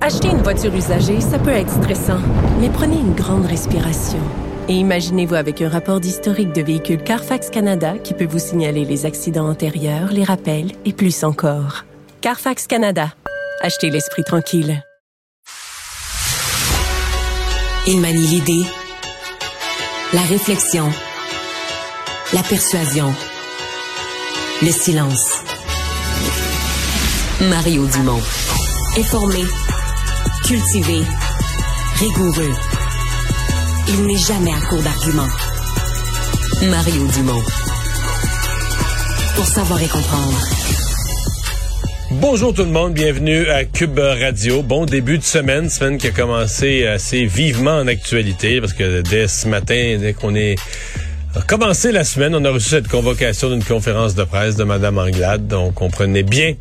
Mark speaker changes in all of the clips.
Speaker 1: Acheter une voiture usagée, ça peut être stressant, mais prenez une grande respiration. Et imaginez-vous avec un rapport d'historique de véhicule Carfax Canada qui peut vous signaler les accidents antérieurs, les rappels et plus encore. Carfax Canada. Achetez l'esprit tranquille.
Speaker 2: Il manie l'idée, la réflexion, la persuasion, le silence. Mario Dumont. Informé, cultivé, rigoureux. Il n'est jamais à court d'arguments. Mario Dumont. Pour savoir et comprendre.
Speaker 3: Bonjour tout le monde, bienvenue à Cube Radio. Bon début de semaine, semaine qui a commencé assez vivement en actualité parce que dès ce matin, dès qu'on est commencé la semaine, on a reçu cette convocation d'une conférence de presse de Mme Anglade, donc on comprenait bien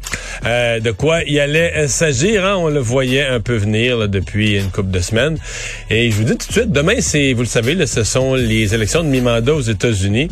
Speaker 3: euh, de quoi il allait euh, s'agir. Hein? On le voyait un peu venir là, depuis une couple de semaines. Et je vous dis tout de suite, demain, c'est, vous le savez, là, ce sont les élections de mi-mandat aux États-Unis.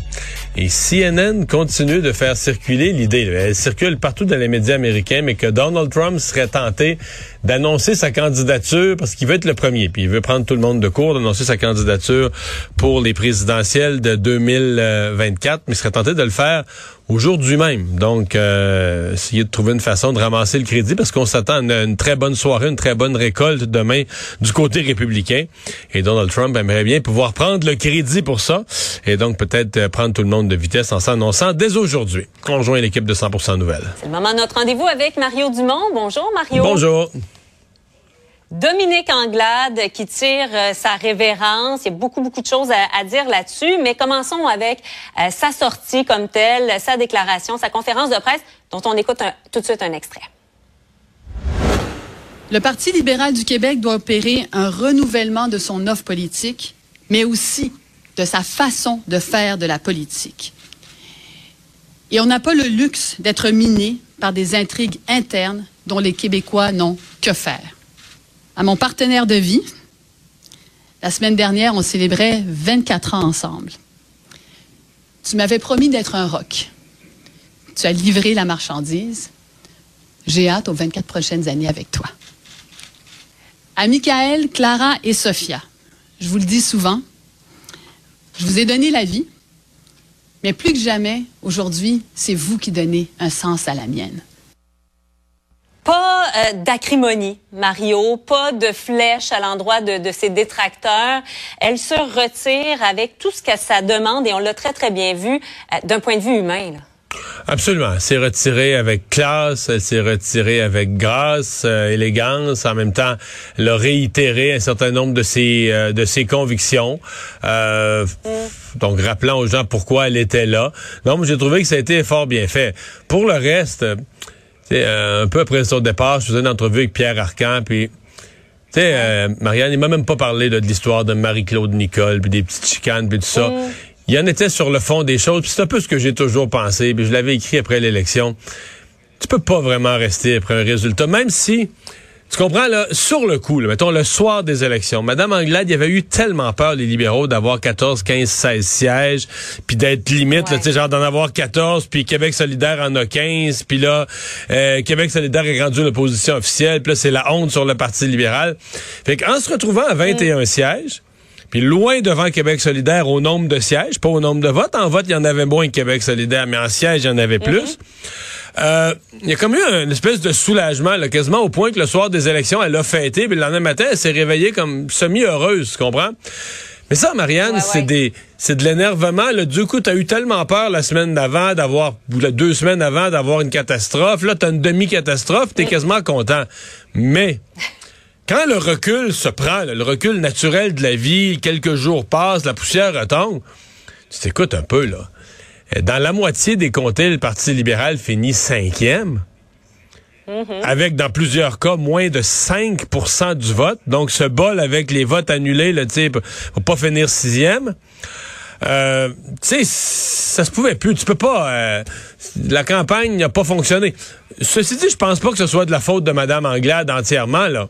Speaker 3: Et CNN continue de faire circuler l'idée, elle circule partout dans les médias américains, mais que Donald Trump serait tenté d'annoncer sa candidature parce qu'il veut être le premier, puis il veut prendre tout le monde de court, d'annoncer sa candidature pour les présidentielles de 2024, mais il serait tenté de le faire aujourd'hui même. Donc, euh, essayer de trouver une façon de ramasser le crédit parce qu'on s'attend à une, une très bonne soirée, une très bonne récolte demain du côté républicain. Et Donald Trump aimerait bien pouvoir prendre le crédit pour ça et donc peut-être euh, prendre tout le monde de vitesse en s'annonçant dès aujourd'hui. On rejoint l'équipe de 100% Nouvelles.
Speaker 4: C'est le moment de notre rendez-vous avec Mario Dumont. Bonjour, Mario.
Speaker 3: Bonjour.
Speaker 4: Dominique Anglade qui tire euh, sa révérence. Il y a beaucoup, beaucoup de choses à, dire là-dessus, mais commençons avec euh, sa sortie comme telle, sa déclaration, sa conférence de presse, dont on écoute tout de suite un extrait.
Speaker 5: Le Parti libéral du Québec doit opérer un renouvellement de son offre politique, mais aussi de sa façon de faire de la politique. Et on n'a pas le luxe d'être miné par des intrigues internes dont les Québécois n'ont que faire. À mon partenaire de vie, la semaine dernière, on célébrait 24 ans ensemble. Tu m'avais promis d'être un roc. Tu as livré la marchandise. J'ai hâte aux 24 prochaines années avec toi. À Michael, Clara et Sophia, je vous le dis souvent, je vous ai donné la vie, mais plus que jamais, aujourd'hui, c'est vous qui donnez un sens à la mienne.
Speaker 4: Euh, d'acrimonie, Mario, pas de flèche à l'endroit de, de ses détracteurs. Elle se retire avec tout ce que ça demande, et on l'a très, très bien vu euh, d'un point de vue humain. Là.
Speaker 3: Absolument. Elle s'est retirée avec classe, elle s'est retirée avec grâce, euh, élégance. En même temps, elle a réitéré un certain nombre de ses, euh, de ses convictions. Euh, Donc, rappelant aux gens pourquoi elle était là. Donc, j'ai trouvé que ça a été fort bien fait. Pour le reste, euh, un peu après son départ, je faisais une entrevue avec Pierre Arcan, puis... Tu sais, euh, Marianne, il m'a même pas parlé là, de l'histoire de Marie-Claude Nicole, puis des petites chicanes, puis tout ça. Il y en était sur le fond des choses, puis c'est un peu ce que j'ai toujours pensé, puis je l'avais écrit après l'élection. Tu peux pas vraiment rester après un résultat, même si, tu comprends, là, sur le coup, là, mettons, le soir des élections, Madame Anglade, il y avait eu tellement peur, les libéraux, d'avoir 14, 15, 16 sièges, puis d'être limite, là, tu sais, genre d'en avoir 14, puis Québec solidaire en a 15, puis là, euh, Québec solidaire est rendu l'opposition officielle, puis là, c'est la honte sur le Parti libéral. Fait qu'en se retrouvant à 21 sièges, puis loin devant Québec solidaire au nombre de sièges, pas au nombre de votes. En vote, il y en avait moins que Québec solidaire, mais en sièges, il y en avait plus. Euh, il y a comme eu une espèce de soulagement, là, quasiment au point que le soir des élections, elle a fêté, puis le lendemain matin, elle s'est réveillée comme semi-heureuse, tu comprends? Mais ça, Marianne,
Speaker 4: Ouais,
Speaker 3: c'est des c'est de l'énervement. Là. Du coup, t'as eu tellement peur la semaine d'avant d'avoir, ou la deux semaines avant d'avoir une catastrophe. Là, t'as une demi-catastrophe, t'es quasiment content. Mais quand le recul se prend, là, le recul naturel de la vie, quelques jours passent, la poussière retombe, tu t'écoutes un peu, là. Euh, Dans la moitié des comtés, le Parti libéral finit cinquième. Mm-hmm. avec dans plusieurs cas moins de 5% du vote. Donc ce bol avec les votes annulés, le type pour pas finir sixième. Euh, tu sais, ça se pouvait plus. Tu peux pas. Euh, la campagne n'a pas fonctionné. Ceci dit, je pense pas que ce soit de la faute de Mme Anglade entièrement. Là,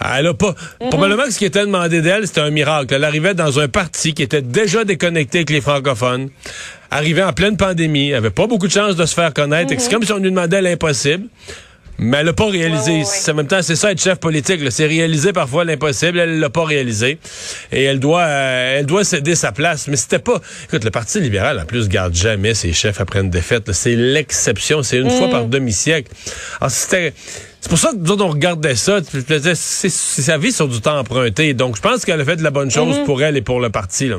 Speaker 3: elle a pas. Mm-hmm. Probablement que ce qui était demandé d'elle, c'était un miracle. Elle arrivait dans un parti qui était déjà déconnecté avec les francophones, arrivait en pleine pandémie, avait pas beaucoup de chances de se faire connaître. C'est mm-hmm. comme si on lui demandait l'impossible. Mais elle l'a pas réalisé. En même temps, c'est ça être chef politique. C'est réaliser parfois l'impossible. Elle l'a pas réalisé. Et elle doit euh, elle doit céder sa place. Mais c'était pas. Écoute, le Parti libéral, en plus, garde jamais ses chefs après une défaite. C'est l'exception. C'est une fois mm. par demi-siècle. Alors, c'était. C'est pour ça que nous autres, on regardait ça. C'est sa vie sur du temps emprunté. Donc, je pense qu'elle a fait de la bonne chose mm-hmm. pour elle et pour le parti. Là.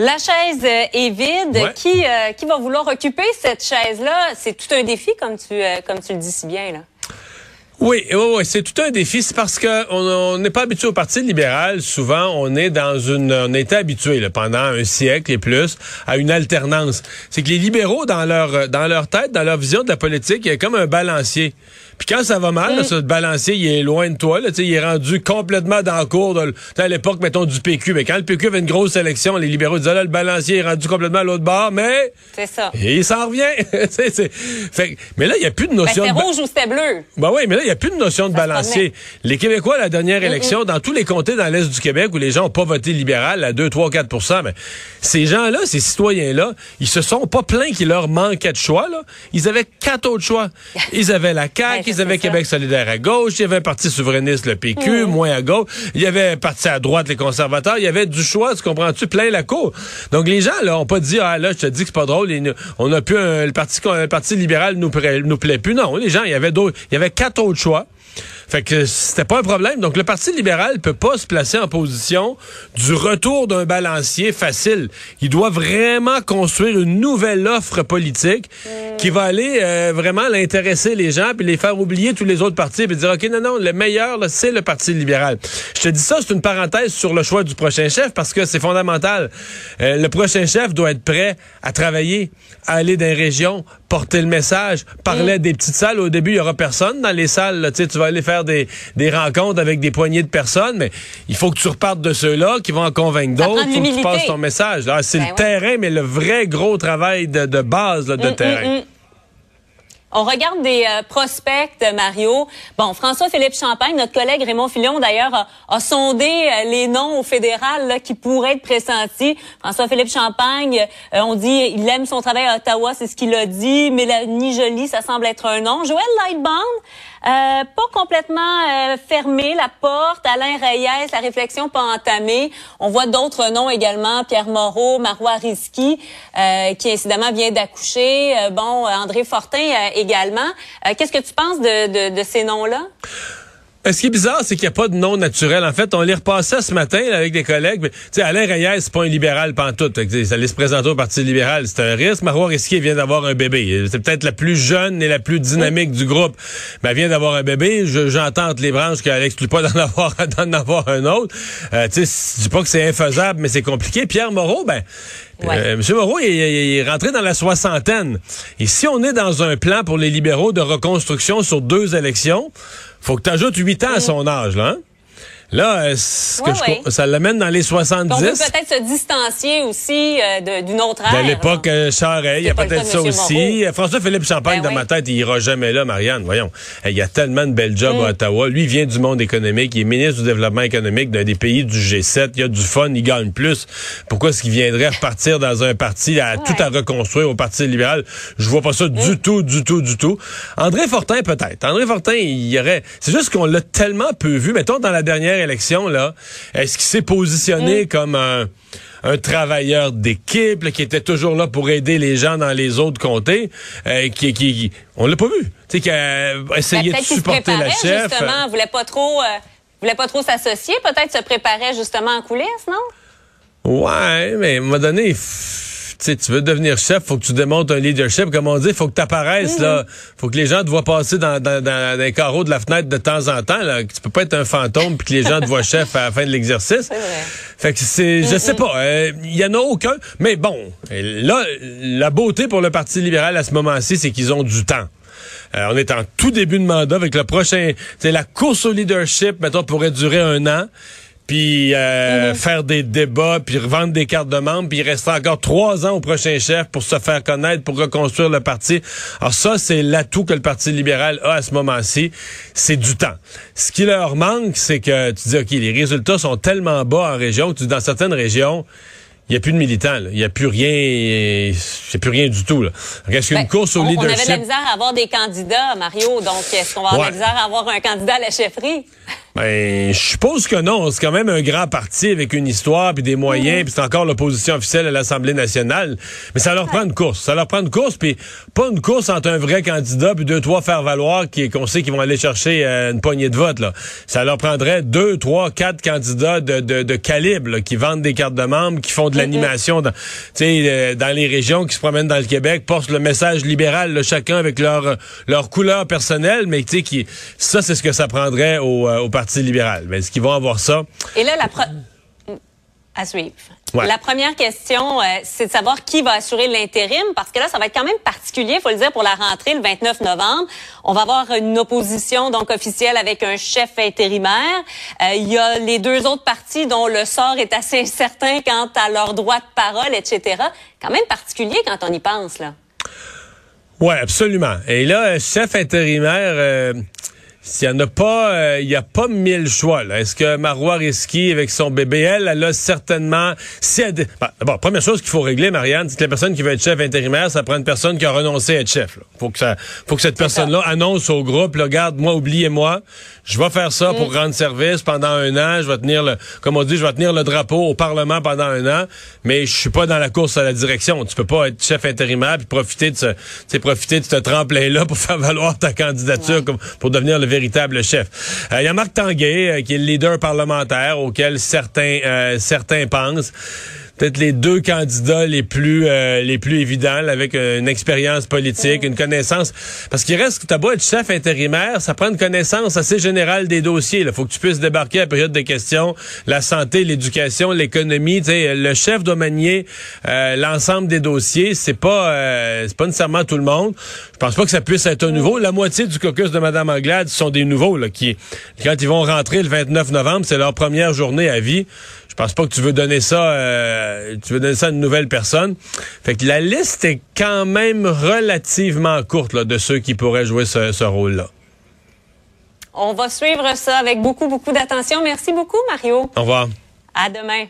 Speaker 4: La chaise euh, est vide. Qui, euh, qui va vouloir occuper cette chaise-là? C'est tout un défi, comme tu, euh, comme tu le dis si bien. Là.
Speaker 3: Oui, oui, oui c'est tout un défi. C'est parce qu'on n'est pas habitué au Parti libéral. Souvent, on est dans une, on était habitué là, pendant un siècle et plus à une alternance. C'est que les libéraux, dans leur, dans leur tête, dans leur vision de la politique, il y a comme un balancier. Puis quand ça va mal, ce balancier, il est loin de toi. Là, il est rendu complètement dans le cours. De, à l'époque, mettons, du PQ. Mais quand le PQ avait une grosse élection, les libéraux disaient, là, le balancier est rendu complètement à l'autre bord, mais...
Speaker 4: C'est ça.
Speaker 3: Et il s'en revient. fait, mais là, il n'y a plus de notion...
Speaker 4: Ben, c'était rouge ou c'était bleu.
Speaker 3: Ben oui, mais là, il n'y a plus de notion de balancier. Les Québécois, la dernière élection, dans tous les comtés dans l'Est du Québec où les gens n'ont pas voté libéral à 2, 3, 4 mais ces gens-là, ces citoyens-là, ils se sont pas plaints qu'il leur manquait de choix. Là. Ils avaient quatre autres choix. Ils avaient la CAQ, ils avaient Québec solidaire à gauche, il y avait un parti souverainiste, le PQ, moins à gauche, il y avait un parti à droite, les conservateurs, il y avait du choix, tu comprends-tu, plein la cour. Donc les gens, là, ont pas dit, ah là, je te dis que c'est pas drôle, on a plus le parti, le parti libéral nous, nous plaît plus. Non, les gens, il y avait d'autres, il y avait quatre autres choix. Fait que c'était pas un problème. Donc le Parti libéral peut pas se placer en position du retour d'un balancier facile. Il doit vraiment construire une nouvelle offre politique qui va aller euh, vraiment l'intéresser les gens puis les faire oublier tous les autres partis puis dire OK non non, le meilleur c'est le Parti libéral. Je te dis ça, c'est une parenthèse sur le choix du prochain chef parce que c'est fondamental. Euh, le prochain chef doit être prêt à travailler, à aller dans les régions, porter le message, parler des petites salles. Au début, il y aura personne dans les salles. Tu vas aller faire des, des rencontres avec des poignées de personnes, mais il faut que tu repartes de ceux-là qui vont en convaincre d'autres. Il faut que tu passes ton message. C'est ben le terrain, mais le vrai gros travail de, de base de mm, mm, terrain.
Speaker 4: Mm. On regarde des euh, prospects, Mario. Bon, François-Philippe Champagne, notre collègue Raymond Fillon, d'ailleurs, a, sondé euh, les noms au fédéral là, qui pourraient être pressentis. François-Philippe Champagne, euh, on dit il aime son travail à Ottawa, c'est ce qu'il a dit. Mélanie Jolie, ça semble être un nom. Joël Lightband, euh, pas complètement euh, fermé la porte. Alain Reyes, la réflexion pas entamée. On voit d'autres noms également. Pierre Moreau, Marois Risky, euh, qui incidemment vient d'accoucher. bon, André Fortin également. Qu'est-ce que tu penses de, de, de ces noms-là?
Speaker 3: Ben, ce qui est bizarre, c'est qu'il n'y a pas de nom naturel. En fait, on les repassait ce matin avec des collègues. Tu sais, Alain Reyes, c'est pas un libéral pantoute. Ça allait se présenter au Parti libéral. C'est un risque. Marois Risquier vient d'avoir un bébé. C'est peut-être la plus jeune et la plus dynamique du groupe. Mais elle vient d'avoir un bébé. J'entends entre les branches qu'elle n'exclut pas d'en avoir, d'en avoir un autre. Euh, tu sais, je dis pas que c'est infaisable, mais c'est compliqué. Pierre Moreau, ben, euh, M. Moreau il, est rentré dans la soixantaine. Et si on est dans un plan pour les libéraux de reconstruction sur deux élections, faut que tu ajoutes 8 ans à son âge, là. Hein? Là, euh, ça l'amène dans les 70. on
Speaker 4: peut peut-être se distancier aussi euh, d'une autre ère.
Speaker 3: À l'époque, euh, il y a peut-être ça aussi. François-Philippe Champagne, ben dans ma tête, il ira jamais là, Marianne. Voyons. Il y a tellement de belles jobs à mm. Ottawa. Lui, il vient du monde économique. Il est ministre du développement économique d'un des pays du G7. Il y a du fun. Il gagne plus. Pourquoi est-ce qu'il viendrait repartir dans un parti à tout à reconstruire au Parti libéral? Je vois pas ça du mm. tout, du tout, du tout. André Fortin, peut-être. André Fortin, il y aurait... C'est juste qu'on l'a tellement peu vu. Mettons, dans la dernière élection, là, est-ce qu'il s'est positionné mm. comme un, travailleur d'équipe qui était toujours là pour aider les gens dans les autres comtés? Euh, qui, qui, on l'a pas vu. Tu sais, qui a essayé ben, de supporter la chef.
Speaker 4: Justement, voulait pas trop, euh, voulait pas trop s'associer. Peut-être se préparait justement en coulisses, non?
Speaker 3: Ouais, mais à un moment donné, tu tu veux devenir chef, faut que tu démontres un leadership. Comme on dit, faut que tu apparaisses, là. Faut que les gens te voient passer dans, dans, dans, les carreaux de la fenêtre de temps en temps, là. Tu peux pas être un fantôme puis que les gens te voient chef à la fin de l'exercice. Fait que c'est, je sais pas, il euh, y en a aucun. Mais bon, là, la beauté pour le Parti libéral à ce moment-ci, c'est qu'ils ont du temps. on est en tout début de mandat avec le prochain, c'est la course au leadership, mettons, pourrait durer un an puis euh, mhm. faire des débats, puis revendre des cartes de membres, puis il reste encore trois ans au prochain chef pour se faire connaître, pour reconstruire le parti. Alors ça, c'est l'atout que le Parti libéral a à ce moment-ci, c'est du temps. Ce qui leur manque, c'est que tu dis, OK, les résultats sont tellement bas en région que tu, dans certaines régions, il n'y a plus de militants. Il n'y a plus rien. Il plus rien du tout. Est-ce qu'une ben, course au leadership...
Speaker 4: On avait de la misère à avoir des candidats, Mario. Donc, est-ce qu'on va avoir de la misère à avoir un candidat à la chefferie?
Speaker 3: Ben, je suppose que non. C'est quand même un grand parti avec une histoire puis des moyens, puis c'est encore l'opposition officielle à l'Assemblée nationale. Mais ça leur prend une course. Ça leur prend une course, puis pas une course entre un vrai candidat puis deux, trois faire valoir qui qu'on sait qu'ils vont aller chercher euh, une poignée de vote. Là. Ça leur prendrait deux, trois, quatre candidats de, de, de calibre qui vendent des cartes de membres, qui font de l'animation dans, euh, dans les régions, qui se promènent dans le Québec, portent le message libéral, chacun avec leur leur couleur personnelle, mais tu sais qui ça c'est ce que ça prendrait au, euh, au parti libéral. Mais est-ce qu'ils vont avoir ça?
Speaker 4: Et là, la à suivre. La première question, euh, c'est de savoir qui va assurer l'intérim, parce que là, ça va être quand même particulier, il faut le dire, pour la rentrée le 29 novembre. On va avoir une opposition donc officielle avec un chef intérimaire. Euh, il y a les deux autres partis dont le sort est assez incertain quant à leur droit de parole, etc. Quand même particulier quand on y pense, là.
Speaker 3: Oui, absolument. Et là, chef intérimaire... Euh, s'il n'y en a pas, euh, il n'y a pas mille choix. Est-ce que Marois Risky, avec son bébé, elle, elle a certainement... Si elle... bon, première chose qu'il faut régler, Marianne, c'est que la personne qui veut être chef intérimaire, ça prend une personne qui a renoncé à être chef. Il faut que ça, faut que cette personne-là annonce au groupe, regarde, moi, oubliez-moi, je vais faire ça pour mm. rendre service pendant un an, je vais tenir le, comme on dit, je vais tenir le drapeau au Parlement pendant un an, mais je suis pas dans la course à la direction. Tu peux pas être chef intérimaire puis profiter de ce, profiter de ce tremplin-là pour faire valoir ta candidature comme, pour devenir le véritable chef. Euh, il y a Marc Tanguay, euh, qui est le leader parlementaire auquel certains, euh, certains pensent peut-être les deux candidats les plus euh, les plus évidents avec une expérience politique, une connaissance parce qu'il reste que t'as beau être chef intérimaire, ça prend une connaissance assez générale des dossiers. Il faut que tu puisses débarquer à la période de questions, la santé, l'éducation, l'économie. Le chef doit manier euh, l'ensemble des dossiers. C'est pas euh, c'est pas nécessairement tout le monde. Je pense pas que ça puisse être un nouveau. La moitié du caucus de Mme Anglade sont des nouveaux là, qui quand ils vont rentrer le 29 novembre, c'est leur première journée à vie. Je pense pas que tu veux donner ça, euh, tu veux donner ça à une nouvelle personne. Fait que la liste est quand même relativement courte là, de ceux qui pourraient jouer ce, ce rôle-là.
Speaker 4: On va suivre ça avec beaucoup, beaucoup d'attention. Merci beaucoup, Mario.
Speaker 3: Au revoir.
Speaker 4: À demain.